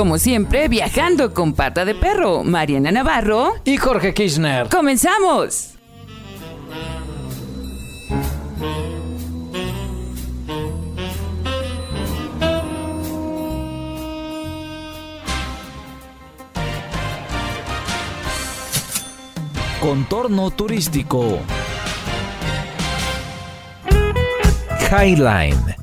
Como siempre, viajando con pata de perro, Mariana Navarro y Jorge Kirchner. ¡Comenzamos! Contorno turístico. Highline.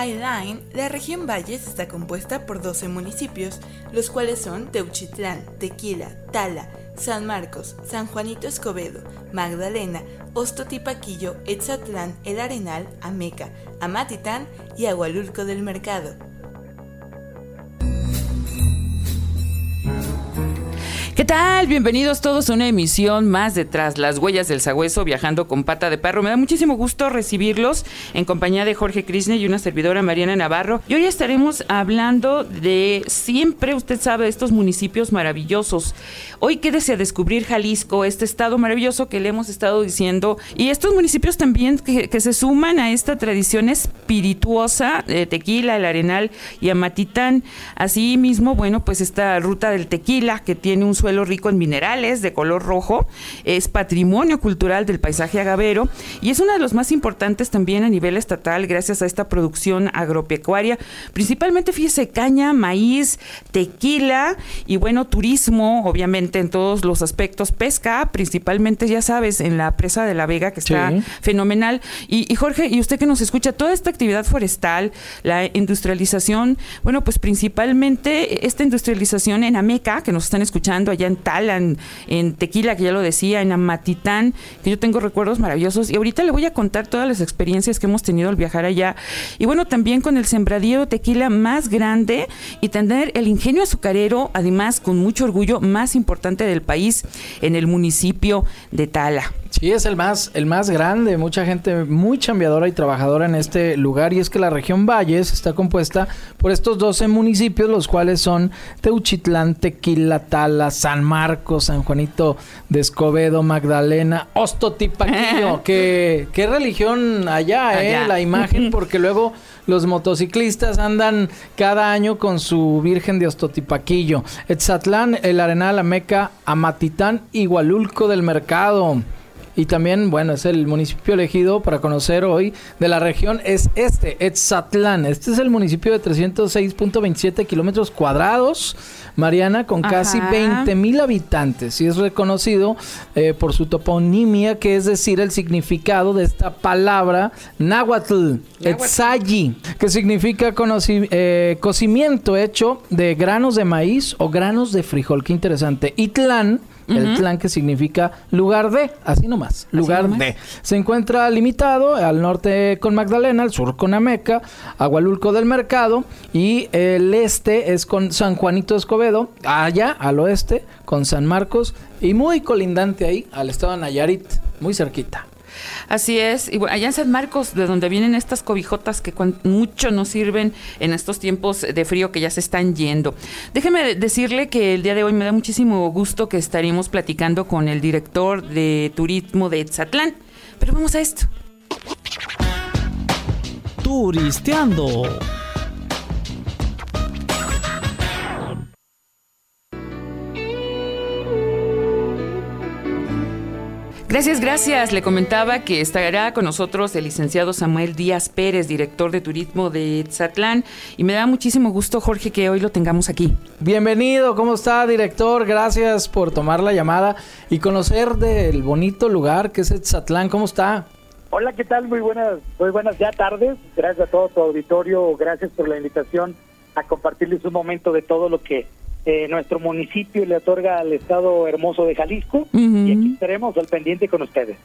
Highline, la región Valles está compuesta por 12 municipios, los cuales son Teuchitlán, Tequila, Tala, San Marcos, San Juanito Escobedo, Magdalena, Ostotipaquillo, Etzatlán, El Arenal, Ameca, Amatitán y Agualulco del Mercado. Bienvenidos todos a una emisión más de Tras las huellas del sagüeso viajando con pata de perro. Me da muchísimo gusto recibirlos en compañía de Jorge Crisne y una servidora Mariana Navarro. Y hoy estaremos hablando de siempre, usted sabe, estos municipios maravillosos. Hoy quédese a descubrir Jalisco, este estado maravilloso que le hemos estado diciendo. Y estos municipios también que, que se suman a esta tradición espirituosa de Tequila, el Arenal y Amatitán. Así mismo, bueno, pues esta ruta del tequila que tiene un suelo rico en minerales de color rojo, es patrimonio cultural del paisaje agavero y es uno de los más importantes también a nivel estatal gracias a esta producción agropecuaria, principalmente fíjese caña, maíz, tequila y bueno, turismo, obviamente en todos los aspectos, pesca, principalmente ya sabes, en la presa de la Vega que está fenomenal. Y, y Jorge, y usted que nos escucha, toda esta actividad forestal, la industrialización, bueno, pues principalmente esta industrialización en Ameca, que nos están escuchando allá en en Tequila, que ya lo decía, en Amatitán, que yo tengo recuerdos maravillosos. Y ahorita le voy a contar todas las experiencias que hemos tenido al viajar allá. Y bueno, también con el sembradío tequila más grande y tener el ingenio azucarero, además con mucho orgullo, más importante del país, en el municipio de Tala. Sí, es el más, el más grande, mucha gente muy chambeadora y trabajadora en este lugar y es que la región Valles está compuesta por estos 12 municipios, los cuales son Teuchitlán, Tequila, Tala, San Marcos, San Juanito de Escobedo, Magdalena, Ostotipaquillo, que qué religión allá, eh, la imagen, porque luego los motociclistas andan cada año con su Virgen de Ostotipaquillo, Etzatlán, el Arenal, Ameca, Amatitán, Igualulco del Mercado. Y también, bueno, es el municipio elegido para conocer hoy de la región, es este, Etzatlán. Este es el municipio de 306.27 kilómetros cuadrados, Mariana, con casi 20 mil habitantes. Y es reconocido eh, por su toponimia, que es decir, el significado de esta palabra náhuatl, etzayi, que significa eh, cocimiento hecho de granos de maíz o granos de frijol. Qué interesante. Itlán el clan que significa lugar de, así nomás, lugar de. Se encuentra limitado al norte con Magdalena, al sur con Ameca, Agualulco del Mercado y el este es con San Juanito Escobedo, allá al oeste con San Marcos y muy colindante ahí al estado de Nayarit, muy cerquita. Así es. Y bueno, allá en San Marcos, de donde vienen estas cobijotas que mucho nos sirven en estos tiempos de frío que ya se están yendo. Déjeme decirle que el día de hoy me da muchísimo gusto que estaremos platicando con el director de turismo de Etzatlán. Pero vamos a esto. Turisteando. Gracias, gracias. Le comentaba que estará con nosotros el licenciado Samuel Díaz Pérez, director de turismo de Etzatlán, y me da muchísimo gusto, Jorge, que hoy lo tengamos aquí. Bienvenido, ¿cómo está, director? Gracias por tomar la llamada y conocer del bonito lugar que es Etzatlán. ¿Cómo está? Hola, ¿qué tal? Muy buenas, muy buenas ya tardes. Gracias a todo tu auditorio, gracias por la invitación a compartirles un momento de todo lo que eh, nuestro municipio le otorga al Estado hermoso de Jalisco y aquí estaremos al pendiente con ustedes.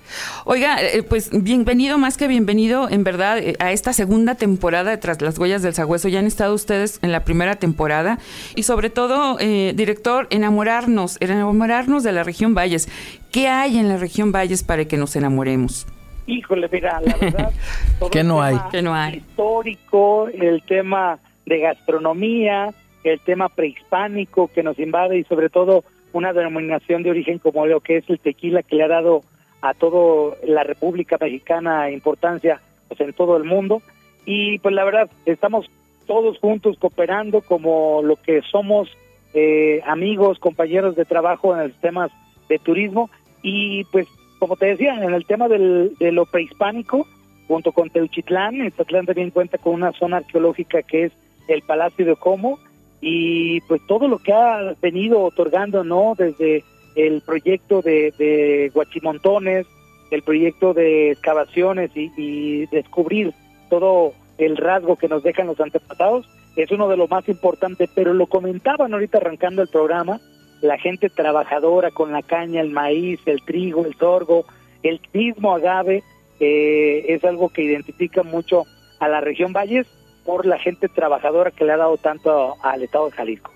Oiga, eh, pues bienvenido, más que bienvenido, en verdad, eh, a esta segunda temporada de Tras las Huellas del Sagüeso. Ya han estado ustedes en la primera temporada y sobre todo, director, enamorarnos, enamorarnos de la región Valles. ¿Qué hay en la región Valles para que nos enamoremos? Híjole, mira, la verdad, todo ¿Qué no hay? ¿Qué no hay? Histórico, el tema de gastronomía, el tema prehispánico que nos invade y sobre todo una denominación de origen como lo que es el tequila que le ha dado a toda la República Mexicana importancia pues, en todo el mundo. Y pues la verdad estamos todos juntos cooperando como lo que somos eh, amigos, compañeros de trabajo en los temas de turismo. Y pues como te decía, en el tema del, de lo prehispánico, junto con Teuchitlán, Teuchitlán también cuenta con una zona arqueológica que es el Palacio de Como, y pues todo lo que ha venido otorgando, ¿no? Desde el proyecto de, de Guachimontones, el proyecto de excavaciones y, descubrir todo el rasgo que nos dejan los antepasados, es uno de los más importantes, pero lo comentaban ahorita arrancando el programa, la gente trabajadora con la caña, el maíz, el trigo, el sorgo, el mismo agave, eh, es algo que identifica mucho a la región Valles por la gente trabajadora que le ha dado tanto al Estado de Jalisco.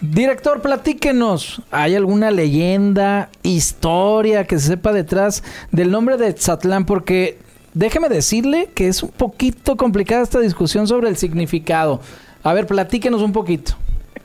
Director, platíquenos, ¿hay alguna leyenda, historia que se sepa detrás del nombre de Tzatlán? Porque déjeme decirle que es un poquito complicada esta discusión sobre el significado. A ver, platíquenos un poquito.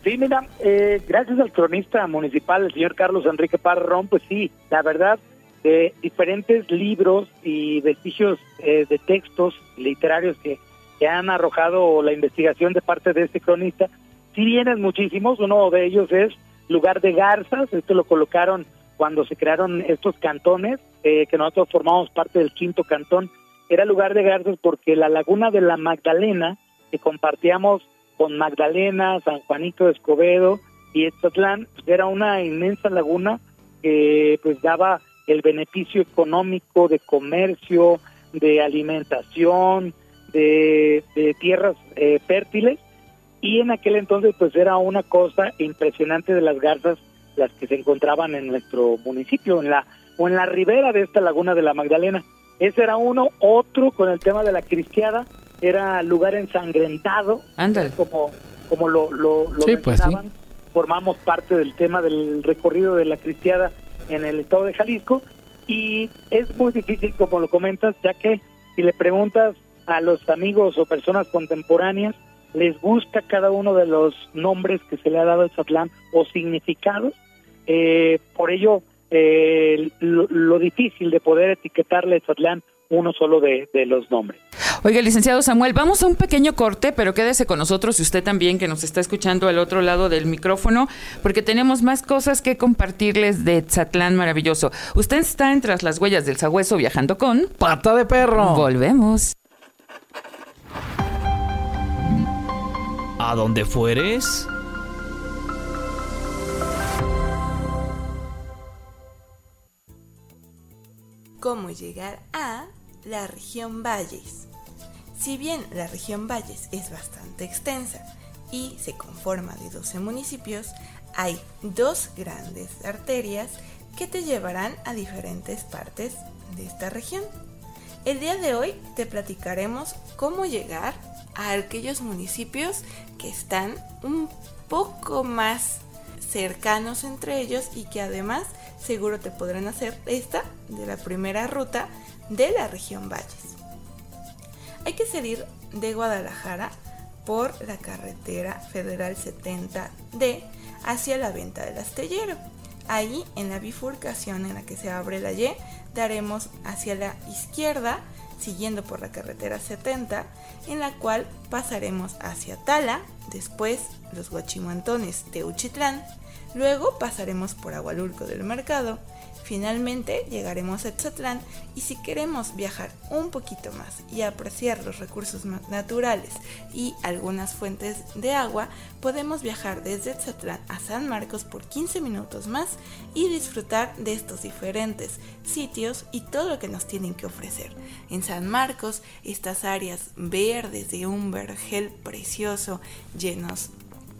Sí, mira, eh, gracias al cronista municipal, el señor Carlos Enrique Parrón, pues sí, la verdad, de diferentes libros y vestigios eh, de textos literarios que han arrojado la investigación de parte de este cronista. Si vienen muchísimos, uno de ellos es Lugar de Garzas, esto lo colocaron cuando se crearon estos cantones, eh, que nosotros formamos parte del quinto cantón, era Lugar de Garzas porque la laguna de la Magdalena, que compartíamos con Magdalena, San Juanito de Escobedo y Estatlán, pues era una inmensa laguna que pues daba el beneficio económico de comercio, de alimentación, de, tierras eh, fértiles y en aquel entonces pues era una cosa impresionante de las garzas las que se encontraban en nuestro municipio en la o en la ribera de esta laguna de la Magdalena. Ese era uno. Otro con el tema de la cristiada era lugar ensangrentado como como lo lo, lo pues formamos parte del tema del recorrido de la cristiada en el estado de Jalisco y es muy difícil como lo comentas ya que si le preguntas a los amigos o personas contemporáneas les gusta cada uno de los nombres que se le ha dado a Zatlán o significados. Eh, por ello, eh, lo, difícil de poder etiquetarle a Zatlán uno solo de, de, los nombres. Oiga, licenciado Samuel, vamos a un pequeño corte, pero quédese con nosotros y usted también que nos está escuchando al otro lado del micrófono, porque tenemos más cosas que compartirles de Zatlán maravilloso. Usted está en Tras las Huellas del Sagüeso viajando con... Pata de perro. Volvemos. A donde fueres. ¿Cómo llegar a la región Valles? Si bien la región Valles es bastante extensa y se conforma de 12 municipios, hay dos grandes arterias que te llevarán a diferentes partes de esta región. El día de hoy te platicaremos cómo llegar a aquellos municipios que están un poco más cercanos entre ellos y que además seguro te podrán hacer esta de la primera ruta de la región Valles. Hay que salir de Guadalajara por la carretera federal 70D hacia la venta del astillero. Ahí en la bifurcación en la que se abre la Y daremos hacia la izquierda siguiendo por la carretera 70, en la cual pasaremos hacia Tala, después los Guachimantones de Uchitlán, luego pasaremos por Agualulco del Mercado, Finalmente llegaremos a Tzatlán y si queremos viajar un poquito más y apreciar los recursos naturales y algunas fuentes de agua, podemos viajar desde Tzatlán a San Marcos por 15 minutos más y disfrutar de estos diferentes sitios y todo lo que nos tienen que ofrecer. En San Marcos, estas áreas verdes de un vergel precioso llenos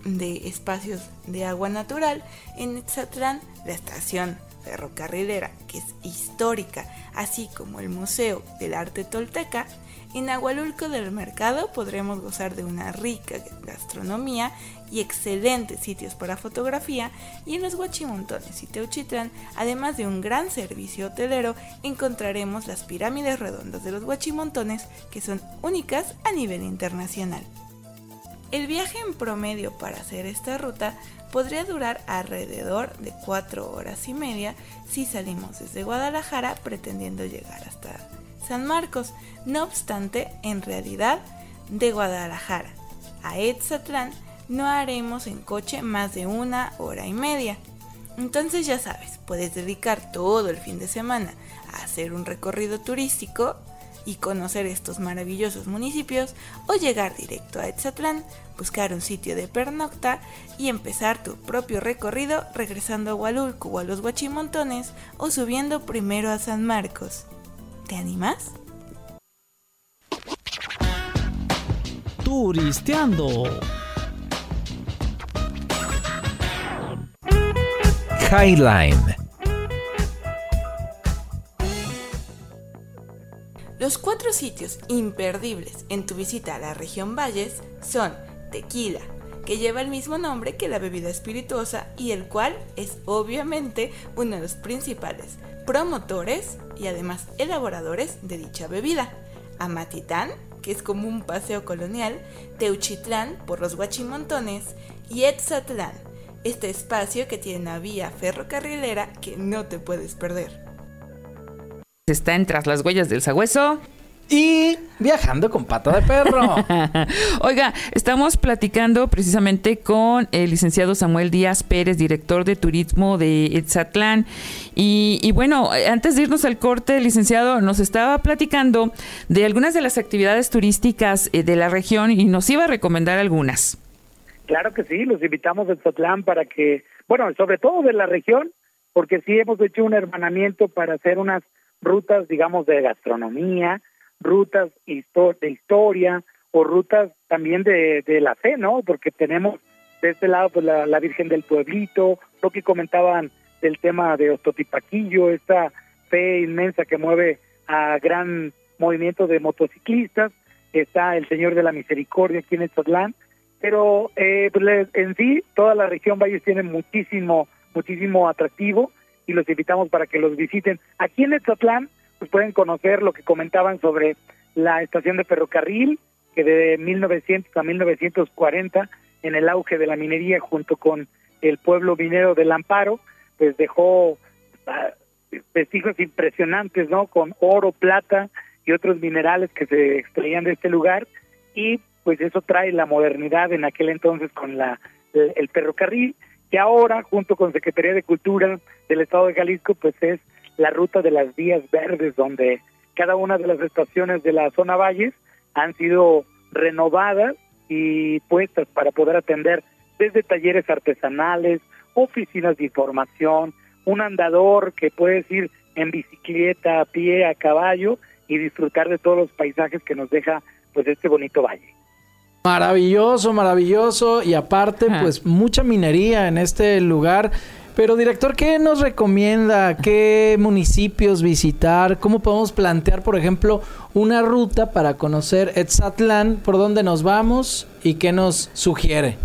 de espacios de agua natural, en Etzatlán la estación ferrocarrilera, que es histórica, así como el Museo del Arte Tolteca, en Agualulco del Mercado podremos gozar de una rica gastronomía y excelentes sitios para fotografía y en los Huachimontones y Teuchitlán, además de un gran servicio hotelero, encontraremos las pirámides redondas de los Huachimontones que son únicas a nivel internacional. El viaje en promedio para hacer esta ruta podría durar alrededor de 4 horas y media si salimos desde Guadalajara pretendiendo llegar hasta San Marcos. No obstante, en realidad, de Guadalajara a Etzatlán no haremos en coche más de una hora y media. Entonces ya sabes, puedes dedicar todo el fin de semana a hacer un recorrido turístico y conocer estos maravillosos municipios o llegar directo a Etzatlán, buscar un sitio de pernocta y empezar tu propio recorrido regresando a Hualulco o a los Huachimontones o subiendo primero a San Marcos. ¿Te animas? Turisteando. Highline. Los cuatro sitios imperdibles en tu visita a la región Valles son Tequila, que lleva el mismo nombre que la bebida espirituosa y el cual es obviamente uno de los principales promotores y además elaboradores de dicha bebida. Amatitán, que es como un paseo colonial, Teuchitlán por los Huachimontones y Etzatlán, este espacio que tiene una vía ferrocarrilera que no te puedes perder. Está en Tras las Huellas del Sagüeso y viajando con pata de perro. Oiga, estamos platicando precisamente con el licenciado Samuel Díaz Pérez, director de turismo de Etzatlán. Y, bueno, antes de irnos al corte, licenciado, nos estaba platicando de algunas de las actividades turísticas eh, de la región y nos iba a recomendar algunas. Claro que sí, los invitamos a Etzatlán para que, bueno, sobre todo de la región, porque sí hemos hecho un hermanamiento para hacer unas rutas, digamos, de gastronomía, rutas de historia o rutas también de, de la fe, ¿no? Porque tenemos de este lado pues la, Virgen del Pueblito, lo que comentaban del tema de Ostotipaquillo, esta fe inmensa que mueve a gran movimiento de motociclistas, está el Señor de la Misericordia aquí en Etzatlán, pero eh, pues, en sí toda la región Valles tiene muchísimo, muchísimo atractivo y los invitamos para que los visiten. Aquí en Etzatlán pues pueden conocer lo que comentaban sobre la estación de ferrocarril, que de 1900 a 1940, en el auge de la minería junto con el pueblo minero del Amparo, pues dejó ah, vestigios impresionantes, ¿no? Con oro, plata y otros minerales que se extraían de este lugar y pues eso trae la modernidad en aquel entonces con la el ferrocarril que ahora junto con Secretaría de Cultura del Estado de Jalisco pues es la ruta de las vías verdes, donde cada una de las estaciones de la zona Valles han sido renovadas y puestas para poder atender desde talleres artesanales, oficinas de información, un andador que puedes ir en bicicleta, a pie, a caballo y disfrutar de todos los paisajes que nos deja pues este bonito valle. Maravilloso, maravilloso. Y aparte pues mucha minería en este lugar pero director, ¿qué nos recomienda? ¿Qué municipios visitar? ¿Cómo podemos plantear, por ejemplo, una ruta para conocer Etzatlán? ¿Por dónde nos vamos y qué nos sugiere?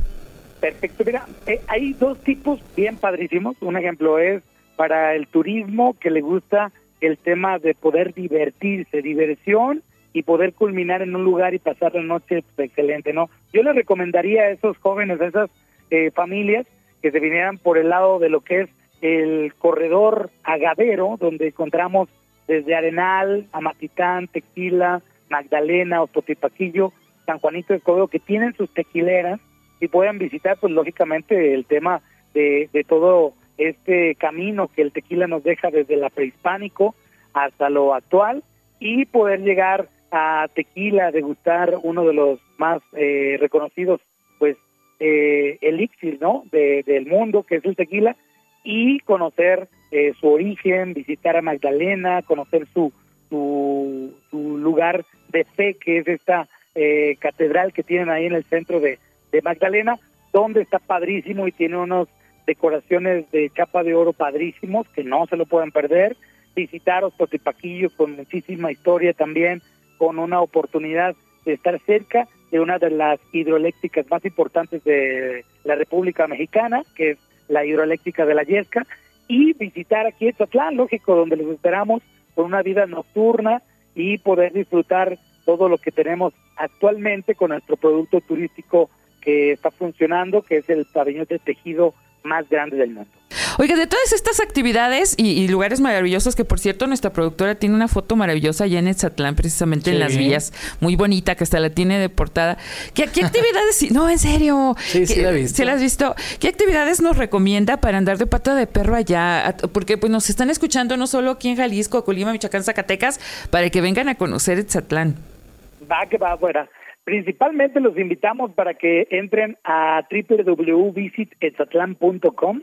Perfecto, mira, eh, hay dos tipos bien padrísimos. Un ejemplo es para el turismo que le gusta el tema de poder divertirse, diversión y poder culminar en un lugar y pasar la noche excelente, ¿no? Yo le recomendaría a esos jóvenes, a esas eh, familias, que se vinieran por el lado de lo que es el corredor agadero, donde encontramos desde Arenal, Amatitán, Tequila, Magdalena, Ototipaquillo, San Juanito de Codo, que tienen sus tequileras y puedan visitar, pues lógicamente, el tema de, de todo este camino que el tequila nos deja desde la prehispánico hasta lo actual y poder llegar a Tequila, degustar uno de los más eh, reconocidos eh, elixir ¿no? De, del mundo, que es el tequila, y conocer eh, su origen, visitar a Magdalena, conocer su, su, su lugar de fe, que es esta eh, catedral que tienen ahí en el centro de, Magdalena, donde está padrísimo y tiene unos decoraciones de capa de oro padrísimos que no se lo pueden perder. Visitar Ostotipaquillo con muchísima historia también, con una oportunidad de estar cerca de una de las hidroeléctricas más importantes de la República Mexicana, que es la hidroeléctrica de la Yesca, y visitar aquí Etzatlán, lógico, donde los esperamos con una vida nocturna y poder disfrutar todo lo que tenemos actualmente con nuestro producto turístico que está funcionando, que es el pabellón de tejido más grande del mundo. Oiga, de todas estas actividades y, lugares maravillosos, que por cierto nuestra productora tiene una foto maravillosa allá en Etzatlán, precisamente en las vías, muy bonita, que hasta la tiene de portada. ¿Qué, actividades? no, en serio. Sí, sí la he visto. ¿Sí la has visto? ¿Qué actividades nos recomienda para andar de pata de perro allá? Porque pues nos están escuchando no solo aquí en Jalisco, Colima, Michoacán, Zacatecas, para que vengan a conocer Etzatlán. Va que va afuera. Principalmente los invitamos para que entren a www.visitetzatlan.com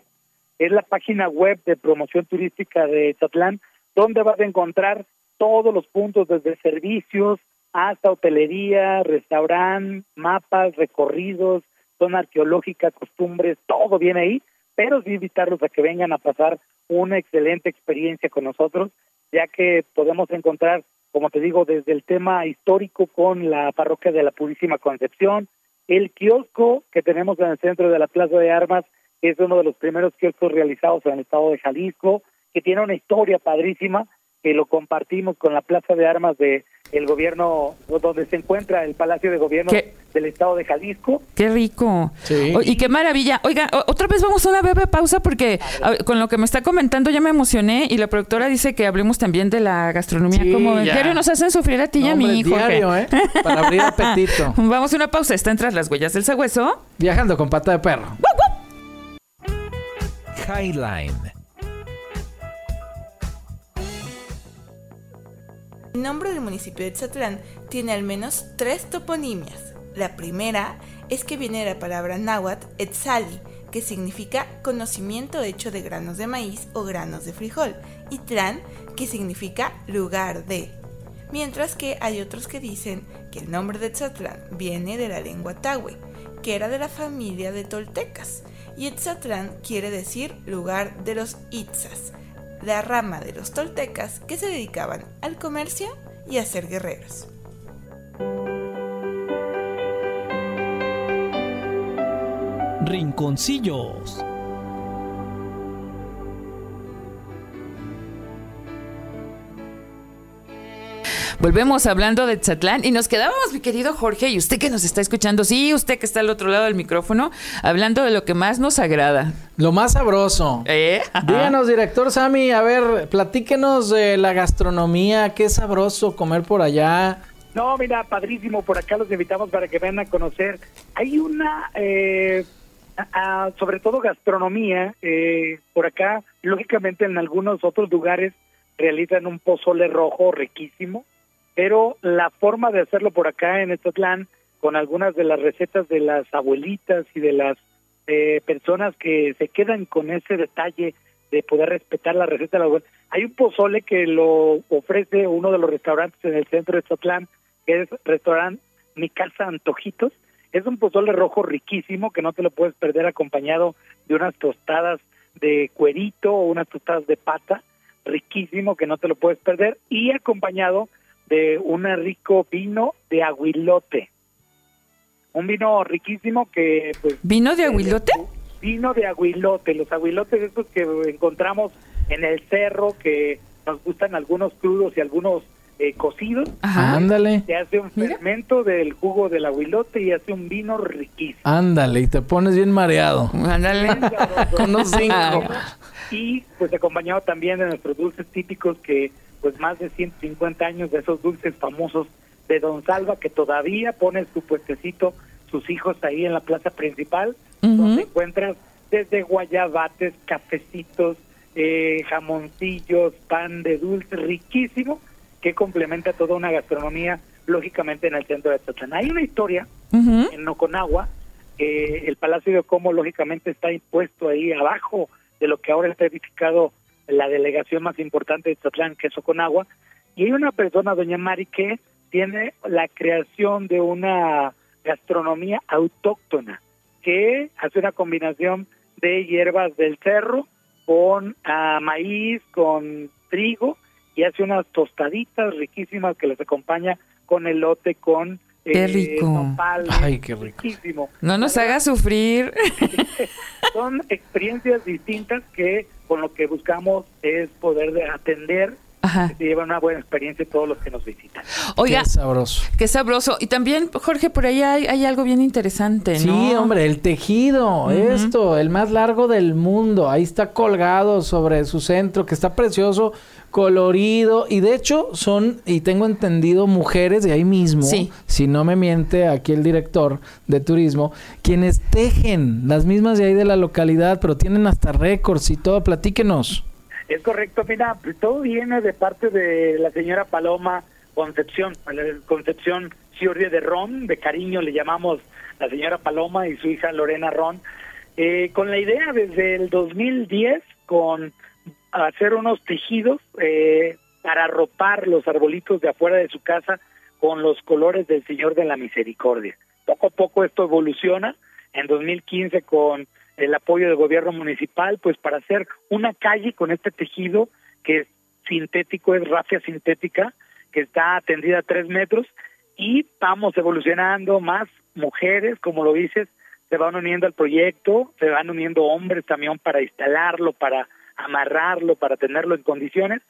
es la página web de promoción turística de Tatlán, donde vas a encontrar todos los puntos desde servicios hasta hotelería, restaurante, mapas, recorridos, zona arqueológica, costumbres, todo viene ahí, pero sí invitarlos a que vengan a pasar una excelente experiencia con nosotros, ya que podemos encontrar, como te digo, desde el tema histórico con la parroquia de la Purísima Concepción, el kiosco que tenemos en el centro de la Plaza de Armas, es uno de los primeros kioscos realizados en el estado de Jalisco, que tiene una historia padrísima, que lo compartimos con la Plaza de Armas de el gobierno, donde se encuentra el Palacio de Gobierno del Estado de Jalisco. Qué rico. y qué maravilla. Oiga, otra vez vamos a una breve pausa porque con lo que me está comentando ya me emocioné y la productora dice que hablemos también de la gastronomía. como diario nos hacen sufrir a ti y a mí, diario, ¿eh? Para abrir apetito. vamos a una pausa. Está entre las huellas del sagüeso. Viajando con pata de perro. El nombre del municipio de Tzatlán tiene al menos tres toponimias. La primera es que viene de la palabra náhuatl etzali, que significa conocimiento hecho de granos de maíz o granos de frijol, y tlán, que significa lugar de. Mientras que hay otros que dicen que el nombre de Tzatlán viene de la lengua tahue, que era de la familia de toltecas, y quiere decir lugar de los Itzas, la rama de los toltecas que se dedicaban al comercio y a ser guerreros. Rinconcillos. Volvemos hablando de Tzatlán y nos quedábamos, mi querido Jorge, y usted que nos está escuchando, sí, usted que está al otro lado del micrófono, hablando de lo que más nos agrada. Lo más sabroso. ¿Eh? Díganos, director Sami, a ver, platíquenos de la gastronomía, qué sabroso comer por allá. No, mira, padrísimo, por acá los invitamos para que vengan a conocer. Hay una, eh, sobre todo gastronomía, eh, por acá, lógicamente en algunos otros lugares realizan un pozole rojo riquísimo, pero la forma de hacerlo por acá en Estatlán, con algunas de las recetas de las abuelitas y de las eh, personas que se quedan con ese detalle de poder respetar la receta de la abuela. Hay un pozole que lo ofrece uno de los restaurantes en el centro de Estatlán, que es restaurante Mi Casa Antojitos. Es un pozole rojo riquísimo que no te lo puedes perder acompañado de unas tostadas de cuerito o unas tostadas de pata, riquísimo que no te lo puedes perder, y acompañado de un rico vino de aguilote. Un vino riquísimo que... Pues, ¿Vino de aguilote? vino de aguilote, los aguilotes esos que encontramos en el cerro, que nos gustan algunos crudos y algunos eh, cocidos. Ándale. Se hace un fermento del jugo del aguilote y hace un vino riquísimo. Ándale, y te pones bien mareado. Ándale. Con unos cinco. Y pues acompañado también de nuestros dulces típicos que pues más de 150 años de esos dulces famosos de Don Salva que todavía pone su puestecito, sus hijos ahí en la plaza principal, donde encuentras desde guayabates, cafecitos, eh, jamoncillos, pan de dulce riquísimo que complementa toda una gastronomía, lógicamente en el centro de Tlaxcala. Hay una historia en Noconagua, que el Palacio de Como lógicamente está impuesto ahí abajo de lo que ahora está edificado la delegación más importante de Tlatlán, que es Oconagua, y hay una persona, doña Mari, que tiene la creación de una gastronomía autóctona. que hace una combinación de hierbas del cerro con ah, maíz, con trigo y hace unas tostaditas riquísimas que les acompaña con elote, con Qué rico. nopales, Ay, qué rico. riquísimo. No nos haga sufrir. Son experiencias distintas que con lo que buscamos es poder de atender Ajá. se llevan una buena experiencia todos los que nos visitan. Oiga, Qué sabroso. qué sabroso. Y también, Jorge, por ahí hay, hay algo bien interesante, ¿no? Sí, hombre, el tejido, esto, el más largo del mundo. Ahí está colgado sobre su centro, que está precioso, colorido. Y de hecho, son, y tengo entendido, mujeres de ahí mismo, Sí. si no me miente aquí el director de turismo, quienes tejen, las mismas de ahí de la localidad, pero tienen hasta récords y todo. Platíquenos. Es correcto, mira, todo viene de parte de la señora Paloma Concepción, Concepción Ciordia de Ron, de cariño le llamamos la señora Paloma y su hija Lorena Ron, eh, con la idea desde el 2010 con hacer unos tejidos eh, para arropar los arbolitos de afuera de su casa con los colores del Señor de la Misericordia. Poco a poco esto evoluciona. En 2015 con el apoyo del gobierno municipal, pues para hacer una calle con este tejido que es sintético, es rafia sintética, que está tendida a tres metros y vamos evolucionando más mujeres, como lo dices, se van uniendo al proyecto, se van uniendo hombres también para instalarlo, para amarrarlo, para tenerlo en condiciones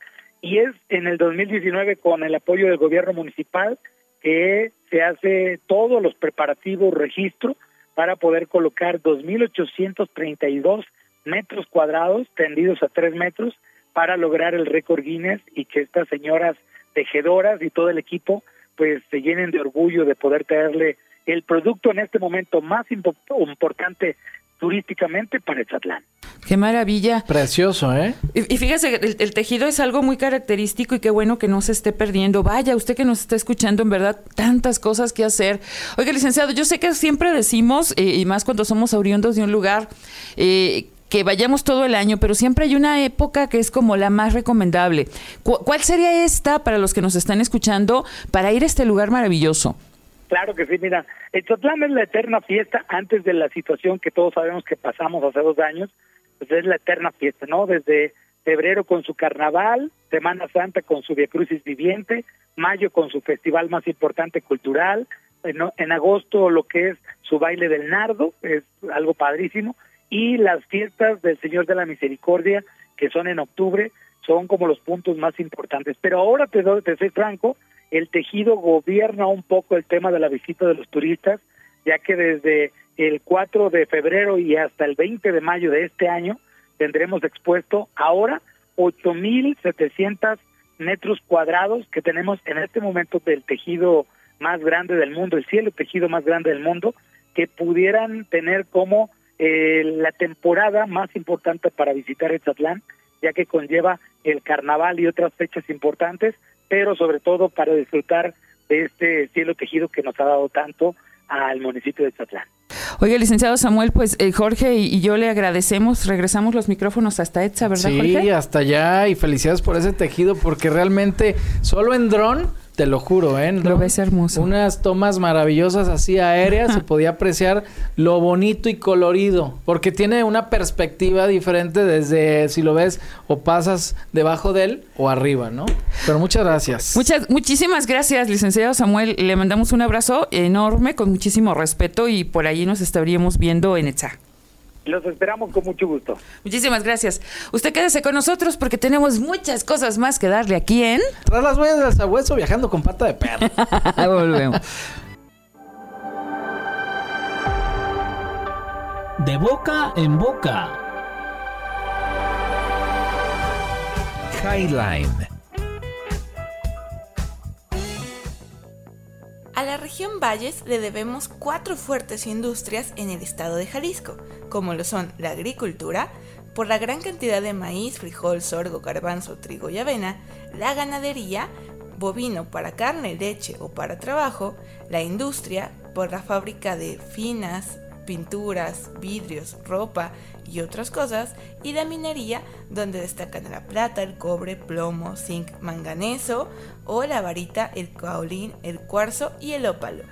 y es en el 2019 con el apoyo del gobierno municipal que se hace todos los preparativos, registro para poder colocar 2.832 metros cuadrados tendidos a tres metros para lograr el récord Guinness y que estas señoras tejedoras y todo el equipo pues se llenen de orgullo de poder traerle el producto en este momento más impo- importante turísticamente para Etzatlán. Qué maravilla. Precioso, ¿eh? Y, y fíjese, el, el tejido es algo muy característico y qué bueno que no se esté perdiendo. Vaya, usted que nos está escuchando, en verdad, tantas cosas que hacer. Oiga, licenciado, yo sé que siempre decimos, eh, y más cuando somos oriundos de un lugar, eh, que vayamos todo el año, pero siempre hay una época que es como la más recomendable. Cu- ¿Cuál sería esta para los que nos están escuchando para ir a este lugar maravilloso? Claro que sí, mira, Etzatlán es la eterna fiesta antes de la situación que todos sabemos que pasamos hace dos años, pues es la eterna fiesta, ¿no? Desde febrero con su carnaval, Semana Santa con su Via Crucis viviente, mayo con su festival más importante cultural, en, en agosto lo que es su baile del nardo, es algo padrísimo, y las fiestas del Señor de la Misericordia, que son en octubre, son como los puntos más importantes. Pero ahora te, doy, te soy franco, el tejido gobierna un poco el tema de la visita de los turistas, ya que desde el 4 de febrero y hasta el 20 de mayo de este año tendremos expuesto ahora 8.700 metros cuadrados que tenemos en este momento del tejido más grande del mundo, el cielo tejido más grande del mundo, que pudieran tener como eh, la temporada más importante para visitar Etzatlán, ya que conlleva el carnaval y otras fechas importantes, pero sobre todo para disfrutar de este cielo tejido que nos ha dado tanto al municipio de Etzatlán. Oiga, licenciado Samuel, pues eh, Jorge y, y yo le agradecemos, regresamos los micrófonos hasta Etza, ¿verdad, sí, Jorge? hasta allá y felicidades por ese tejido porque realmente solo en dron, te lo juro, ¿eh? En Lo ves hermoso. Unas tomas maravillosas así aéreas, se podía apreciar lo bonito y colorido, porque tiene una perspectiva diferente desde si lo ves o pasas debajo de él o arriba, ¿no? Pero muchas gracias. Muchas, muchísimas gracias, licenciado Samuel. Le mandamos un abrazo enorme, con muchísimo respeto, y por ahí nos estaríamos viendo en Etza. Los esperamos con mucho gusto. Muchísimas gracias. Usted quédese con nosotros porque tenemos muchas cosas más que darle aquí en. Tras las huellas del sabueso viajando con pata de perro. Volvemos. De boca en boca. Highline. A la región Valles le debemos cuatro fuertes industrias en el estado de Jalisco, como lo son la agricultura, por la gran cantidad de maíz, frijol, sorgo, garbanzo, trigo y avena, la ganadería, bovino para carne, leche o para trabajo, la industria, por la fábrica de finas, pinturas, vidrios, ropa y otras cosas, y la minería, donde destacan la plata, el cobre, plomo, zinc, manganeso, o la varita, el caolín, el cuarzo y el ópalo.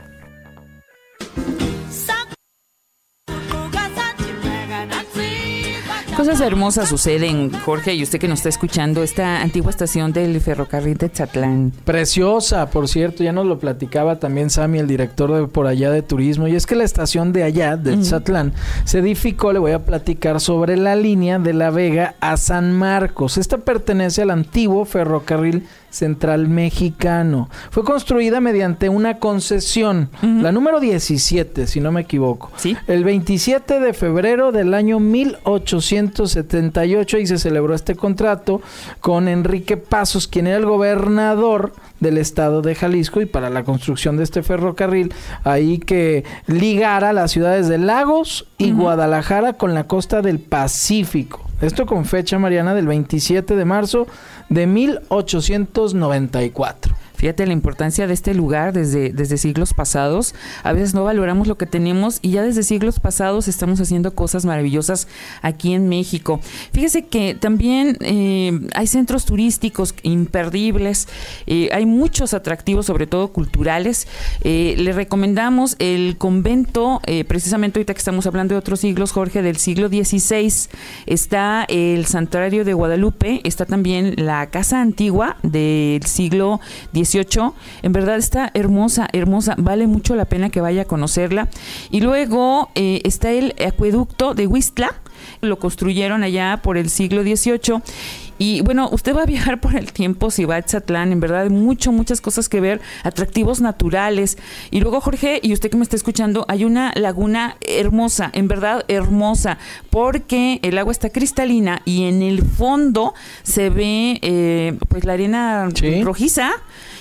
Cosas hermosas suceden, Jorge, y usted que nos está escuchando, esta antigua estación del ferrocarril de Tzatlán. Preciosa, por cierto, ya nos lo platicaba también Sammy, el director de por allá de turismo, y es que la estación de allá, de Tzatlán, se edificó, le voy a platicar sobre la línea de La Vega a San Marcos. Esta pertenece al antiguo ferrocarril Central Mexicano. Fue construida mediante una concesión, la número 17, si no me equivoco. Sí. El 27 de febrero del año 1878 y se celebró este contrato con Enrique Pasos, quien era el gobernador del estado de Jalisco y para la construcción de este ferrocarril ahí que ligara las ciudades de Lagos y Guadalajara con la costa del Pacífico. Esto con fecha, Mariana, del 27 de marzo de 1894. Fíjate la importancia de este lugar desde, desde siglos pasados. A veces no valoramos lo que tenemos y ya desde siglos pasados estamos haciendo cosas maravillosas aquí en México. Fíjese que también eh, hay centros turísticos imperdibles, eh, hay muchos atractivos, sobre todo culturales. Eh, le recomendamos el convento, precisamente ahorita que estamos hablando de otros siglos, Jorge, del siglo XVI. Está el santuario de Guadalupe, está también la casa antigua del siglo XVIII en verdad está hermosa, hermosa. Vale mucho la pena que vaya a conocerla. Y luego eh, está el acueducto de Huistla. Lo construyeron allá por el siglo XVIII. Y bueno, usted va a viajar por el tiempo si va a Tzatlán, en verdad, mucho, muchas cosas que ver, atractivos naturales. Y luego, Jorge, y usted que me está escuchando, hay una laguna hermosa, en verdad hermosa, porque el agua está cristalina y en el fondo se ve eh, pues la arena Sí. rojiza.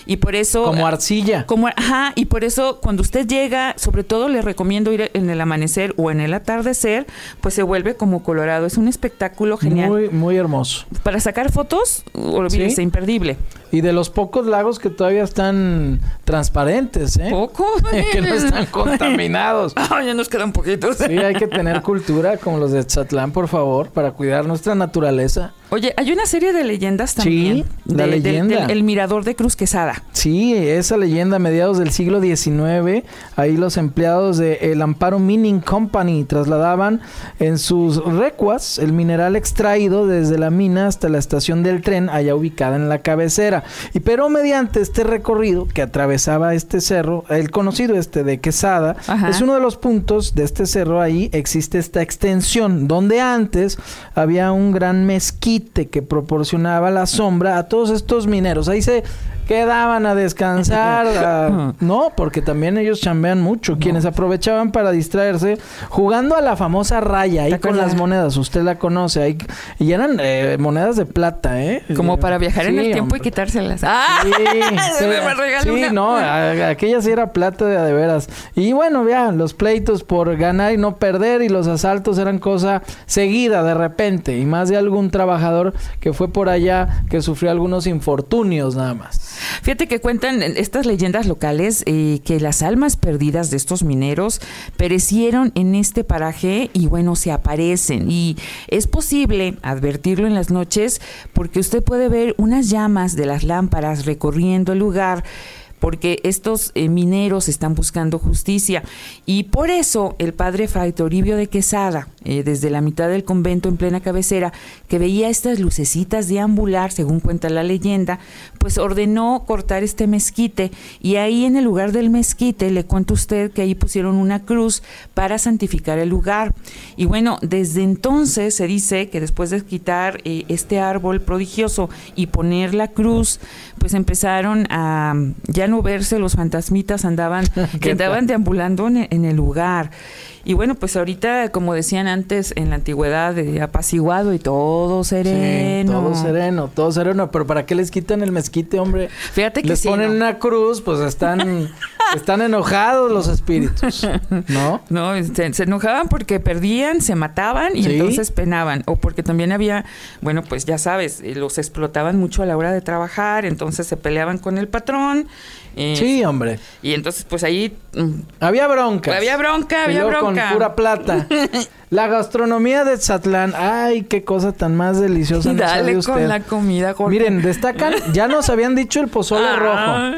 Y por eso. Como arcilla. Como, ajá, y por eso cuando usted llega, sobre todo le recomiendo ir en el amanecer o en el atardecer, pues se vuelve como colorado. Es un espectáculo genial. Muy, muy hermoso. Para sacar fotos, olvídese, Sí. imperdible. Y de los pocos lagos que todavía están transparentes, ¿eh? Poco. que no están contaminados. Ah, ya nos quedan poquitos. Sí, hay que tener cultura como los de Tzatlán, por favor, para cuidar nuestra naturaleza. Oye, hay una serie de leyendas también. Sí, la de- del- leyenda. del- el mirador de Cruz Quesada. Sí, esa leyenda a mediados del siglo XIX, ahí los empleados de el Amparo Mining Company trasladaban en sus recuas el mineral extraído desde la mina hasta la estación del tren, allá ubicada en la cabecera. Y pero mediante este recorrido que atravesaba este cerro, el conocido este de Quesada, Ajá. es uno de los puntos de este cerro ahí existe esta extensión donde antes había un gran mezquite que proporcionaba la sombra a todos estos mineros. Ahí se quedaban a descansar, a- no, porque también ellos chambean mucho, quienes aprovechaban para distraerse jugando a la famosa raya ahí ¿Te con las monedas, usted la conoce, ahí y eran eh, monedas de plata, ¿eh? Como para viajar en el tiempo hombre. y quitárselas. ¡Ah! Sí, sí, me sí, una. no, a- aquella sí era plata de de veras. Y bueno, ya, los pleitos por ganar y no perder y los asaltos eran cosa seguida de repente. Y más de algún trabajador que fue por allá que sufrió algunos infortunios nada más. Fíjate que cuentan estas leyendas locales eh, que las almas perdidas de estos mineros perecieron en este paraje y bueno, se aparecen. Y es posible advertirlo en las noches porque usted puede ver unas llamas de las lámparas recorriendo el lugar porque estos eh, mineros están buscando justicia. Y por eso el padre Fray Toribio de Quesada, eh, desde la mitad del convento en plena cabecera, que veía estas lucecitas deambular, según cuenta la leyenda, pues ordenó cortar este mezquite. Y ahí en el lugar del mezquite, le cuento a usted que ahí pusieron una cruz para santificar el lugar. Y bueno, desde entonces se dice que después de quitar eh, este árbol prodigioso y poner la cruz, pues empezaron a ya no verse los fantasmitas andaban que ¿Qué andaban deambulando en, en el lugar. Y bueno, pues ahorita, como decían antes, en la antigüedad, de apaciguado y todo sereno. Sí, todo sereno, todo sereno. Pero ¿para qué les quitan el mezquite, hombre? Fíjate que Les sí, ponen ¿no? una cruz, pues están, están enojados los espíritus, ¿no? No, se, se enojaban porque perdían, se mataban y Sí. entonces penaban. O porque también había, bueno, pues ya sabes, eh, los explotaban mucho a la hora de trabajar, entonces se peleaban con el patrón. eh, Sí, hombre. Y entonces, pues ahí mm, Había bronca. Había bronca, había bronca. Con pura plata. La gastronomía de Zatlán. Ay, qué cosa tan más deliciosa. Dale usted. con la comida, Jorge. Miren, destacan, ya nos habían dicho el pozole Ah.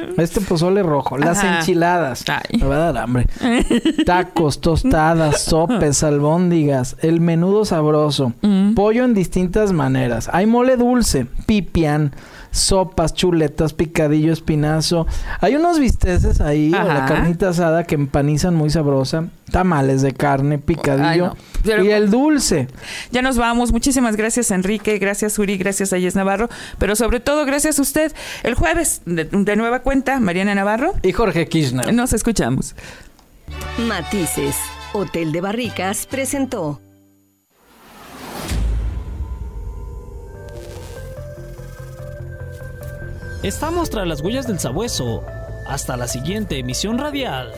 rojo. Este pozole rojo. Las Ajá. enchiladas. Ay. Me va a dar hambre. Tacos, tostadas, sopes, albóndigas, el menudo sabroso, Mm. pollo en distintas maneras. Hay mole dulce, pipián, sopas, chuletas, picadillo, espinazo. Hay unos bisteces ahí, o la carnita asada que empanizan muy sabrosa. Tamales de carne, picadillo. Ay, no. Pero- Y el dulce. Ya nos vamos. Muchísimas gracias, Enrique. Gracias, Uri. Gracias, Ayes Navarro. Pero sobre todo, gracias a usted. El jueves, de, de nueva cuenta, Mariana Navarro. Y Jorge Kirchner. Nos escuchamos. Matices. Hotel de Barricas presentó. Estamos tras las huellas del sabueso. Hasta la siguiente emisión radial.